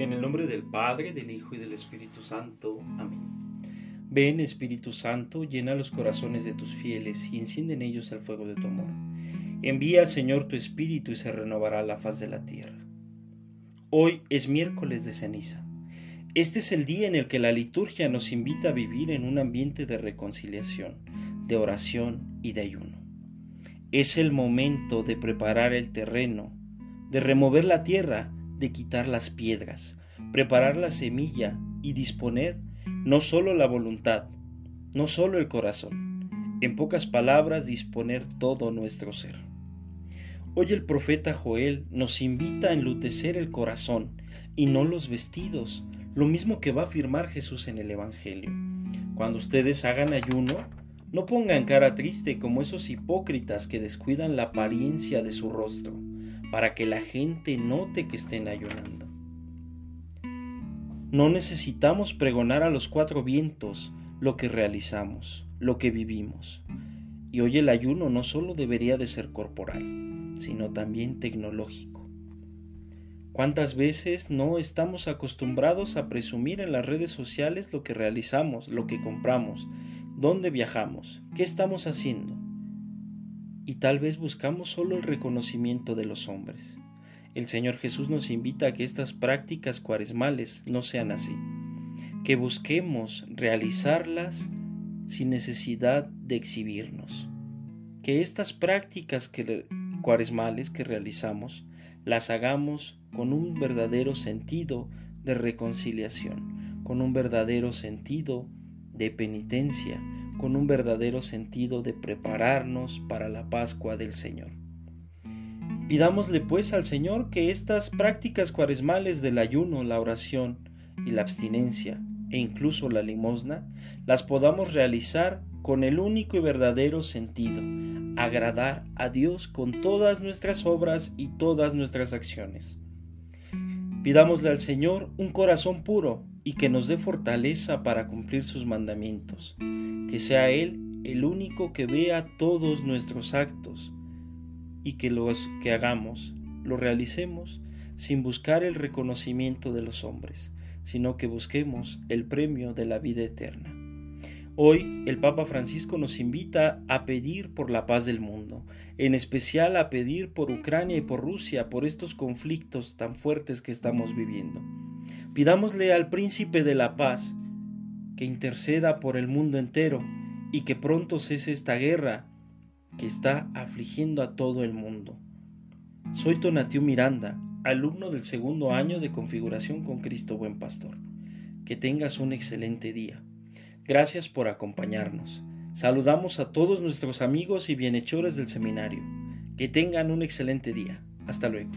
En el nombre del Padre, del Hijo y del Espíritu Santo. Amén. Ven, Espíritu Santo, llena los corazones de tus fieles y enciende en ellos el fuego de tu amor. Envía, Señor, tu Espíritu y se renovará la faz de la tierra. Hoy es miércoles de ceniza. Este es el día en el que la liturgia nos invita a vivir en un ambiente de reconciliación, de oración y de ayuno. Es el momento de preparar el terreno, de remover la tierra, de quitar las piedras, preparar la semilla y disponer no solo la voluntad, no solo el corazón, en pocas palabras disponer todo nuestro ser. Hoy el profeta Joel nos invita a enlutecer el corazón y no los vestidos, lo mismo que va a afirmar Jesús en el Evangelio. Cuando ustedes hagan ayuno, no pongan cara triste como esos hipócritas que descuidan la apariencia de su rostro para que la gente note que estén ayunando. No necesitamos pregonar a los cuatro vientos lo que realizamos, lo que vivimos. Y hoy el ayuno no solo debería de ser corporal, sino también tecnológico. ¿Cuántas veces no estamos acostumbrados a presumir en las redes sociales lo que realizamos, lo que compramos, dónde viajamos, qué estamos haciendo? Y tal vez buscamos solo el reconocimiento de los hombres. El Señor Jesús nos invita a que estas prácticas cuaresmales no sean así, que busquemos realizarlas sin necesidad de exhibirnos, que estas prácticas cuaresmales que realizamos las hagamos con un verdadero sentido de reconciliación, con un verdadero sentido de penitencia, con un verdadero sentido de prepararnos para la Pascua del Señor. Pidámosle pues al Señor que estas prácticas cuaresmales del ayuno, la oración y la abstinencia e incluso la limosna las podamos realizar con el único y verdadero sentido, agradar a Dios con todas nuestras obras y todas nuestras acciones. Pidámosle al Señor un corazón puro y que nos dé fortaleza para cumplir sus mandamientos que sea Él el único que vea todos nuestros actos y que los que hagamos lo realicemos sin buscar el reconocimiento de los hombres, sino que busquemos el premio de la vida eterna. Hoy el Papa Francisco nos invita a pedir por la paz del mundo, en especial a pedir por Ucrania y por Rusia, por estos conflictos tan fuertes que estamos viviendo. Pidámosle al príncipe de la paz, que interceda por el mundo entero y que pronto cese esta guerra que está afligiendo a todo el mundo. Soy Tonatiu Miranda, alumno del segundo año de configuración con Cristo Buen Pastor. Que tengas un excelente día. Gracias por acompañarnos. Saludamos a todos nuestros amigos y bienhechores del seminario. Que tengan un excelente día. Hasta luego.